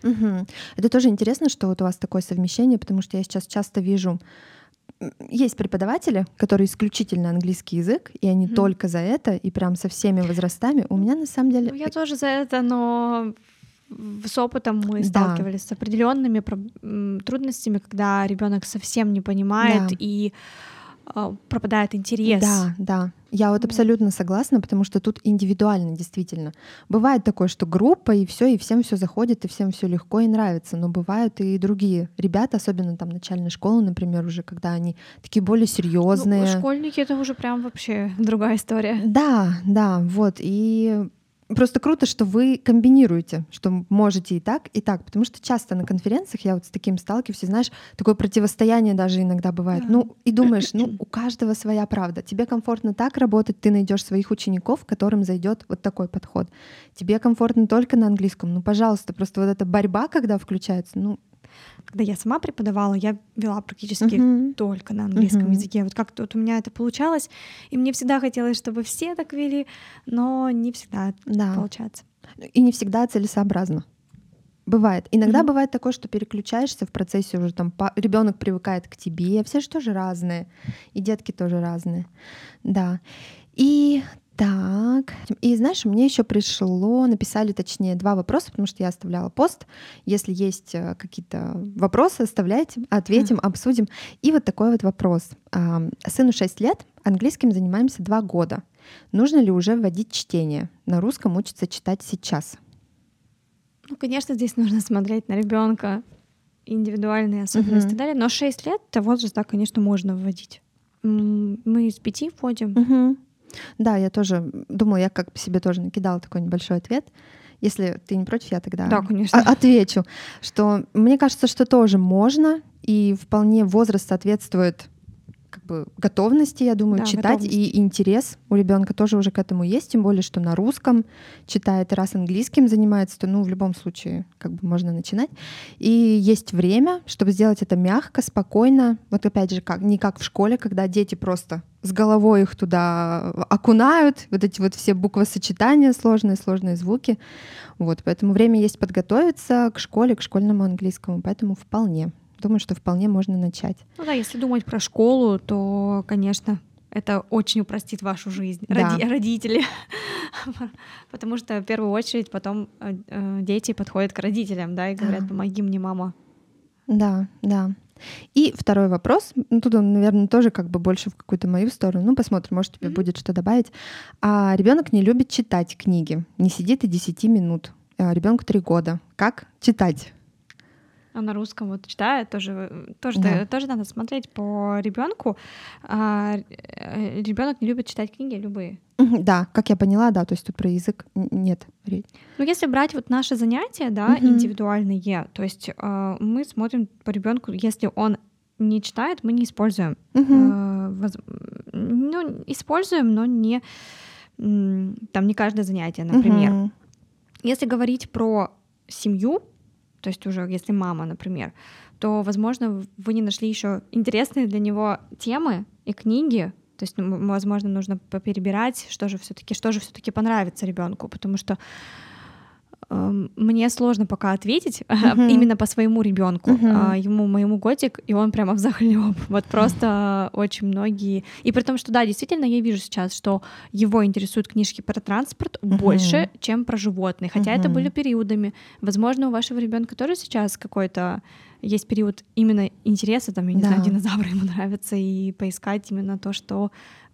Угу. Это тоже интересно, что вот у вас такое совмещение, потому что я сейчас часто вижу, есть преподаватели, которые исключительно английский язык, и они mm только за это, и прям со всеми возрастами. У меня на самом деле... Ну, я тоже за это, но с опытом мы да. сталкивались с определенными трудностями, когда ребенок совсем не понимает да. и а, пропадает интерес. Да, да. Я вот абсолютно согласна, потому что тут индивидуально действительно. Бывает такое, что группа и все, и всем все заходит, и всем все легко и нравится. Но бывают и другие ребята, особенно там начальной школы, например, уже когда они такие более серьезные. Ну, школьники это уже прям вообще другая история. Да, да, вот. И Просто круто, что вы комбинируете, что можете и так, и так, потому что часто на конференциях я вот с таким сталкиваюсь, и знаешь, такое противостояние даже иногда бывает. Да. Ну, и думаешь, ну, у каждого своя правда. Тебе комфортно так работать, ты найдешь своих учеников, которым зайдет вот такой подход. Тебе комфортно только на английском, ну, пожалуйста, просто вот эта борьба, когда включается, ну, когда я сама преподавала, я вела практически uh-huh. только на английском uh-huh. языке. Вот как-то вот у меня это получалось, и мне всегда хотелось, чтобы все так вели, но не всегда да. получается. И не всегда целесообразно. Бывает. Иногда mm-hmm. бывает такое, что переключаешься в процессе уже там ребенок привыкает к тебе, все же тоже разные, и детки тоже разные, да. И так, и знаешь, мне еще пришло, написали точнее два вопроса, потому что я оставляла пост. Если есть э, какие-то вопросы, оставляйте, ответим, mm. обсудим. И вот такой вот вопрос. Сыну 6 лет, английским занимаемся 2 года. Нужно ли уже вводить чтение? На русском учится читать сейчас. Ну, конечно, здесь нужно смотреть на ребенка, индивидуальные особенности uh-huh. и так далее. Но 6 лет это возраст, да, конечно, можно вводить. Мы из пяти вводим. Uh-huh. Да, я тоже думала, я как себе тоже накидала такой небольшой ответ. Если ты не против, я тогда да, конечно. отвечу, что мне кажется, что тоже можно, и вполне возраст соответствует как бы готовности, я думаю, да, читать готовность. и интерес у ребенка тоже уже к этому есть, тем более, что на русском читает, и раз английским занимается, то ну в любом случае как бы можно начинать. И есть время, чтобы сделать это мягко, спокойно. Вот опять же, как не как в школе, когда дети просто с головой их туда окунают, вот эти вот все буквосочетания сложные, сложные звуки. Вот, поэтому время есть подготовиться к школе, к школьному английскому, поэтому вполне думаю, что вполне можно начать. Ну да, если думать про школу, то, конечно, это очень упростит вашу жизнь, да. роди- родители. Потому что в первую очередь потом э, э, дети подходят к родителям, да, и говорят, помоги мне, мама. Да, да. И второй вопрос, ну, тут он, наверное, тоже как бы больше в какую-то мою сторону. Ну, посмотрим, может, тебе mm-hmm. будет что добавить. А ребенок не любит читать книги, не сидит и 10 минут. А ребенку 3 года. Как читать? А на русском вот читает, тоже, тоже, да. тоже надо смотреть по ребенку. А, э, ребенок не любит читать книги любые. Да, как я поняла, да, то есть тут про язык нет. Ну, если брать вот наши занятия, да, угу. индивидуальные, то есть э, мы смотрим по ребенку, если он не читает, мы не используем. Угу. Э, воз... Ну, используем, но не там не каждое занятие, например. Угу. Если говорить про семью, то есть уже если мама, например, то, возможно, вы не нашли еще интересные для него темы и книги, то есть, возможно, нужно поперебирать, что же все-таки, что же все-таки понравится ребенку, потому что мне сложно пока ответить uh-huh. именно по своему ребенку. Uh-huh. Ему моему годик, и он прямо в захлеб. Вот просто очень многие. И при том, что да, действительно, я вижу сейчас, что его интересуют книжки про транспорт uh-huh. больше, чем про животных. Хотя uh-huh. это были периодами. Возможно, у вашего ребенка тоже сейчас какой-то есть период именно интереса, там, я не да. знаю, динозавры ему нравятся, и поискать именно то, что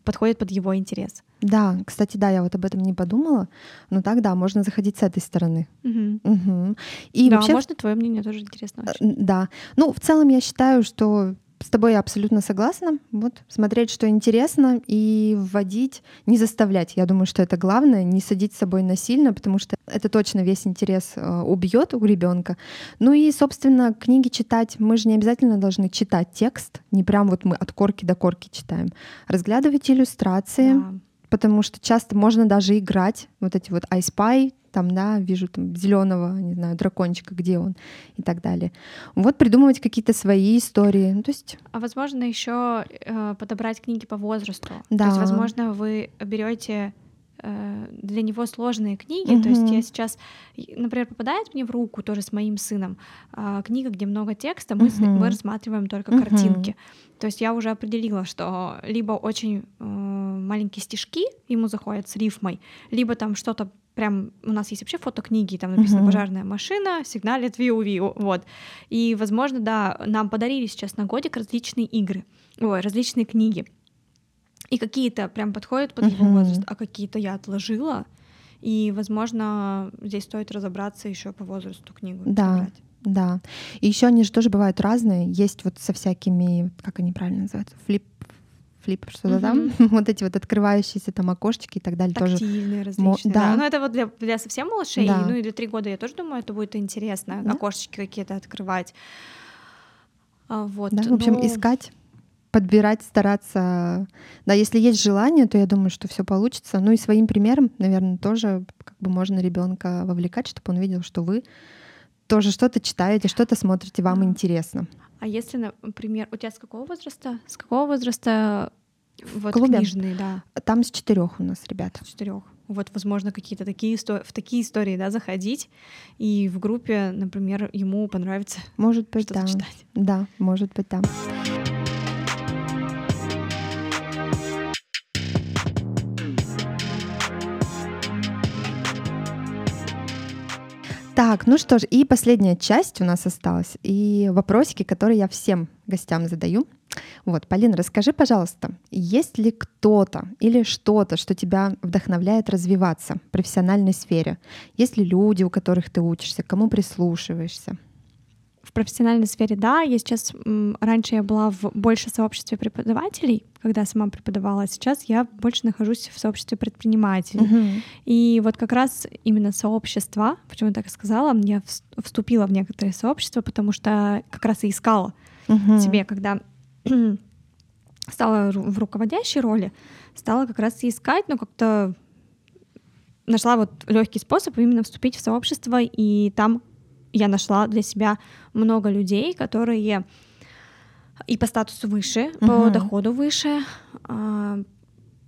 подходит под его интерес. Да, кстати, да, я вот об этом не подумала, но так да, можно заходить с этой стороны. Угу. Угу. И да, вообще, можно твое мнение тоже интересно. Очень. Да, ну в целом я считаю, что с тобой я абсолютно согласна. Вот, смотреть, что интересно, и вводить, не заставлять. Я думаю, что это главное, не садить с собой насильно, потому что это точно весь интерес э, убьет у ребенка. Ну и, собственно, книги читать. Мы же не обязательно должны читать текст, не прям вот мы от корки до корки читаем. Разглядывать иллюстрации. Да потому что часто можно даже играть вот эти вот I Spy, там, да, вижу там зеленого, не знаю, дракончика, где он и так далее. Вот придумывать какие-то свои истории. Ну, то есть... А возможно еще э, подобрать книги по возрасту. Да. То есть, возможно, вы берете для него сложные книги. Mm-hmm. То есть я сейчас, например, попадает мне в руку тоже с моим сыном а, книга, где много текста, мы, mm-hmm. мы рассматриваем только mm-hmm. картинки. То есть я уже определила, что либо очень э, маленькие стишки ему заходят с рифмой, либо там что-то прям у нас есть вообще фотокниги, там написано uh-huh. пожарная машина, сигналит виу-виу, вот. И, возможно, да, нам подарили сейчас на годик различные игры, ой, различные книги. И какие-то прям подходят под его возраст, а какие-то я отложила. И, возможно, здесь стоит разобраться еще по возрасту книгу. Да. подобрать. Да. И еще они же тоже бывают разные. Есть вот со всякими, как они правильно называются, флип флип, что-то там, вот эти вот открывающиеся там окошечки и так далее тоже. Тактильные различные. да. Да. Ну, это вот для, для совсем малышей, Да. ну и для три года, я тоже думаю, это будет интересно, Да. окошечки какие-то открывать. А, вот. Да, в общем, ну, искать, подбирать, стараться. Да, если есть желание, то я думаю, что все получится. Ну и своим примером, наверное, тоже как бы можно ребенка вовлекать, чтобы он видел, что вы тоже что-то читаете, что-то смотрите, вам интересно. А если, например, у тебя с какого возраста? С какого возраста вот клубе? книжные, да, Там с четырех у нас, ребята. с четырех. Вот, возможно, какие-то такие истории, в такие истории, да, заходить, и в группе, например, ему понравится Может быть, что-то да. читать. Да, может быть, да. Так, ну что ж, и последняя часть у нас осталась, и вопросики, которые я всем гостям задаю. Вот, Полина, расскажи, пожалуйста, есть ли кто-то или что-то, что тебя вдохновляет развиваться в профессиональной сфере? Есть ли люди, у которых ты учишься, кому прислушиваешься? В профессиональной сфере, да, я сейчас раньше я была в больше сообществе преподавателей, когда сама преподавала, а сейчас я больше нахожусь в сообществе предпринимателей. Мгм. И вот как раз именно сообщество, почему я так и сказала, я вс- вступила в некоторые сообщества, потому что как раз и искала Мгм. себе, когда стала в руководящей роли, стала как раз и искать, но как-то нашла вот легкий способ именно вступить в сообщество, и там я нашла для себя много людей, которые и по статусу выше, по Мгм. доходу выше, а,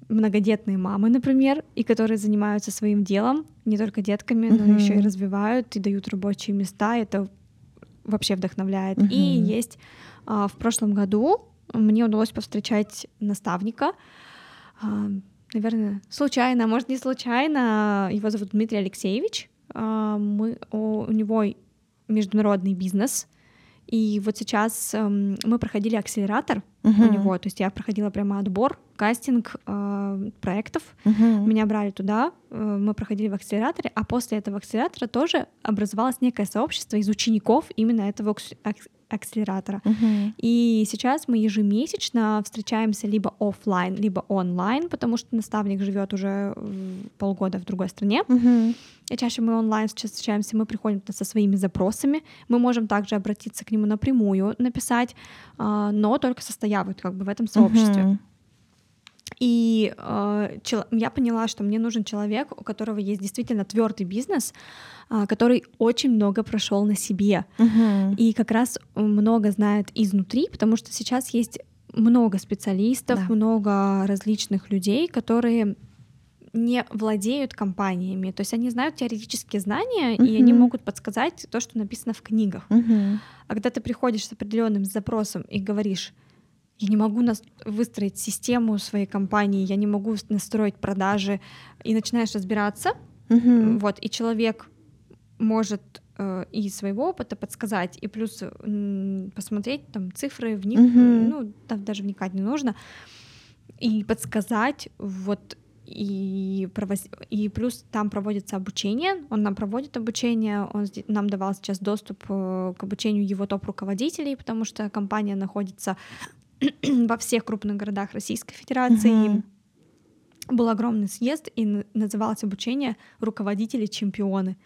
многодетные мамы, например, и которые занимаются своим делом, не только детками, но еще и развивают и дают рабочие места. Это вообще вдохновляет. И Мгм. есть а, в прошлом году мне удалось повстречать наставника. а, Наверное, случайно, может не случайно. Его зовут Дмитрий Алексеевич. Мы, у него международный бизнес. И вот сейчас эм, мы проходили акселератор у Мгм. него. То есть я проходила прямо отбор, кастинг э, проектов. Мгм. Меня брали туда, э, мы проходили в акселераторе, а после этого акселератора тоже образовалось некое сообщество из учеников именно этого акселератора. Мгм. И сейчас мы ежемесячно встречаемся либо оффлайн, либо онлайн, потому что наставник живет уже полгода в другой стране. Мгм. И чаще мы онлайн сейчас встречаемся, мы приходим со своими запросами. Мы можем также обратиться к нему напрямую, написать, а, но только состояв вот как бы в этом сообществе. Мгм. И э, чел- я поняла, что мне нужен человек, у которого есть действительно твердый бизнес, а, который очень много прошел на себе Мгм. и как раз много знает изнутри, потому что сейчас есть много специалистов, Да. много различных людей, которые не владеют компаниями, то есть они знают теоретические знания, и они могут подсказать то, что написано в книгах. Мгм. А когда ты приходишь с определенным запросом и говоришь, я не могу нас- выстроить систему своей компании, я не могу настроить продажи, и начинаешь разбираться, Мгм. вот, и человек может э, и своего опыта подсказать, и плюс м, посмотреть там цифры, вник, Мгм. ну, там даже вникать не нужно, и подсказать, вот, и, провоз- и плюс там проводится обучение, он нам проводит обучение, он нам давал сейчас доступ э, к обучению его топ-руководителей, потому что компания находится во всех крупных городах Российской Федерации. Мгм. Был огромный съезд, и называлось обучение «Руководители-чемпионы».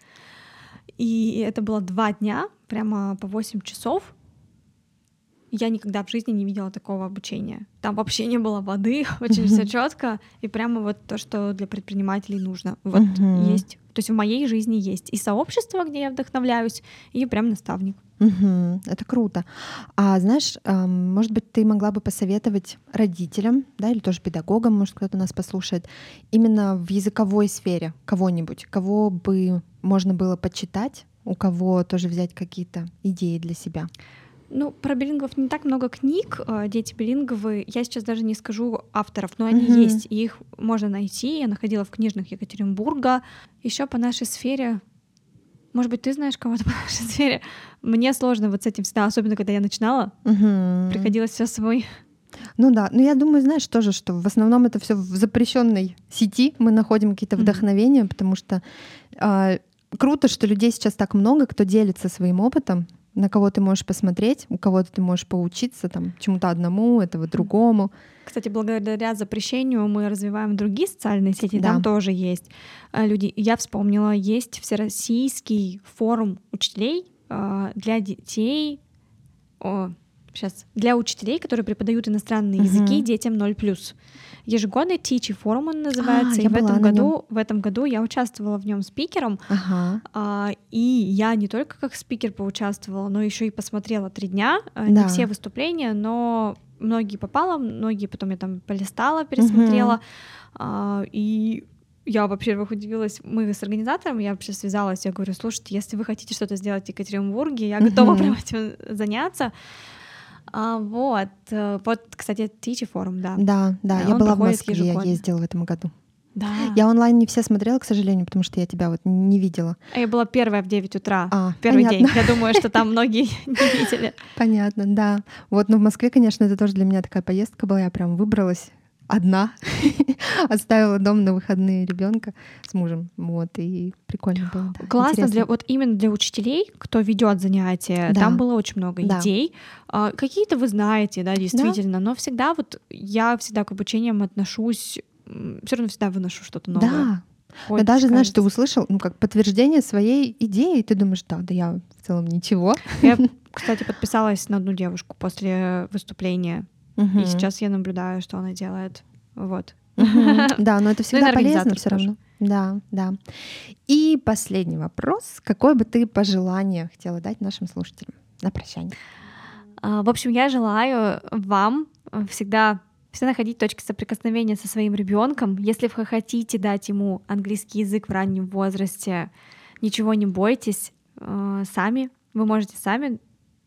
И это было два дня, прямо по 8 часов. Я никогда в жизни не видела такого обучения. Там вообще не было воды, очень все четко, и прямо вот то, что для предпринимателей нужно. Вот есть. То есть в моей жизни есть и сообщество, где я вдохновляюсь, и прям наставник. Мгм. Это круто. А знаешь, может быть, ты могла бы посоветовать родителям, да, или тоже педагогам, может, кто-то нас послушает, именно в языковой сфере кого-нибудь, кого бы можно было почитать, у кого тоже взять какие-то идеи для себя. Ну, про билингов не так много книг. э, Дети билинговые. Я сейчас даже не скажу авторов, но они Мгм. есть. И их можно найти. Я находила в книжных Екатеринбурга. Еще по нашей сфере. Может быть, ты знаешь кого-то по нашей сфере? Мне сложно вот с этим всегда, особенно когда я начинала. Мгм. Приходилось все свой. Ну да, но я думаю, знаешь, тоже, что в основном это все в запрещенной сети мы находим какие-то вдохновения, mm-hmm. потому что э, круто, что людей сейчас так много, кто делится своим опытом, на кого ты можешь посмотреть, у кого-то ты можешь поучиться там чему-то одному, этого другому. Кстати, благодаря запрещению мы развиваем другие социальные сети, да. там тоже есть э, люди. Я вспомнила, есть всероссийский форум учителей э, для детей. О, сейчас для учителей, которые преподают иностранные uh-huh. языки детям 0+ ежегодный Teachy форум он называется. А, и в этом году, в этом году я участвовала в нем спикером. Ага. А, и я не только как спикер поучаствовала, но еще и посмотрела три дня. Э, да. Не все выступления, но многие попала, многие потом я там полистала, пересмотрела. Угу. А, и я, во-первых, удивилась, мы с организатором, я вообще связалась, я говорю, слушайте, если вы хотите что-то сделать в Екатеринбурге, я готова mm-hmm. прям этим заняться. А, вот, э, вот, кстати, Teachy форум, да. Да, да, я была в Москве, ежегодно. я ездила в этом году. Да. Я онлайн не все смотрела, к сожалению, потому что я тебя вот не видела. А я была первая в 9 утра. А, первый понятно. день. Я думаю, что там многие не видели. Понятно, да. Вот, но в Москве, конечно, это тоже для меня такая поездка была. Я прям выбралась одна, оставила дом на выходные ребенка с мужем, вот и прикольно было. Да, Классно интересно. для вот именно для учителей, кто ведет занятия, да. там было очень много да. идей. А, какие-то вы знаете, да, действительно, да. но всегда вот я всегда к обучениям отношусь, все равно всегда выношу что-то новое. Да. Хоть, да даже, знаешь, ты услышал, ну, как подтверждение своей идеи, и ты думаешь, да, да я в целом ничего. Я, кстати, подписалась на одну девушку после выступления Угу. И сейчас я наблюдаю, что она делает. Вот. Да, но это ну всегда полезно все равно. Да, да. И последний вопрос. Какое бы ты пожелание хотела дать нашим слушателям на прощание? А, в общем, я желаю вам всегда всегда находить точки соприкосновения со своим ребенком. Если вы хотите дать ему английский язык в раннем возрасте, ничего не бойтесь, э, сами, вы можете сами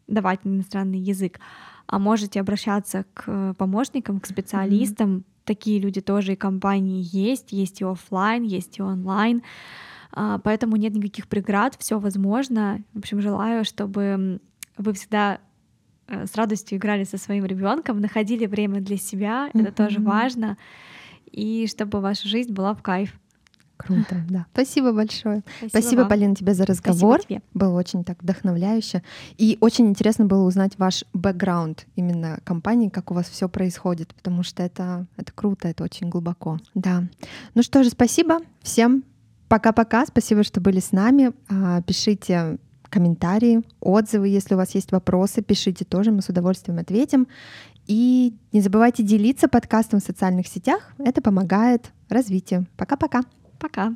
давать иностранный язык а можете обращаться к помощникам, к специалистам. Mm-hmm. Такие люди тоже и компании есть, есть и офлайн, есть и онлайн. А, поэтому нет никаких преград, все возможно. В общем, желаю, чтобы вы всегда э, с радостью играли со своим ребенком, находили время для себя, mm-hmm. это тоже важно, и чтобы ваша жизнь была в кайф. Круто, да. Спасибо большое. Спасибо, Спасибо Полина, тебе за разговор. тебе. Было очень так вдохновляюще. И очень интересно было узнать ваш бэкграунд именно компании, как у вас все происходит, потому что это, это круто, это очень глубоко. Да. Ну что же, спасибо всем. Пока-пока. Спасибо, что были с нами. А, пишите комментарии, отзывы, если у вас есть вопросы, пишите тоже, мы с удовольствием ответим. И не забывайте делиться подкастом в социальных сетях, это помогает развитию. Пока-пока. Пока.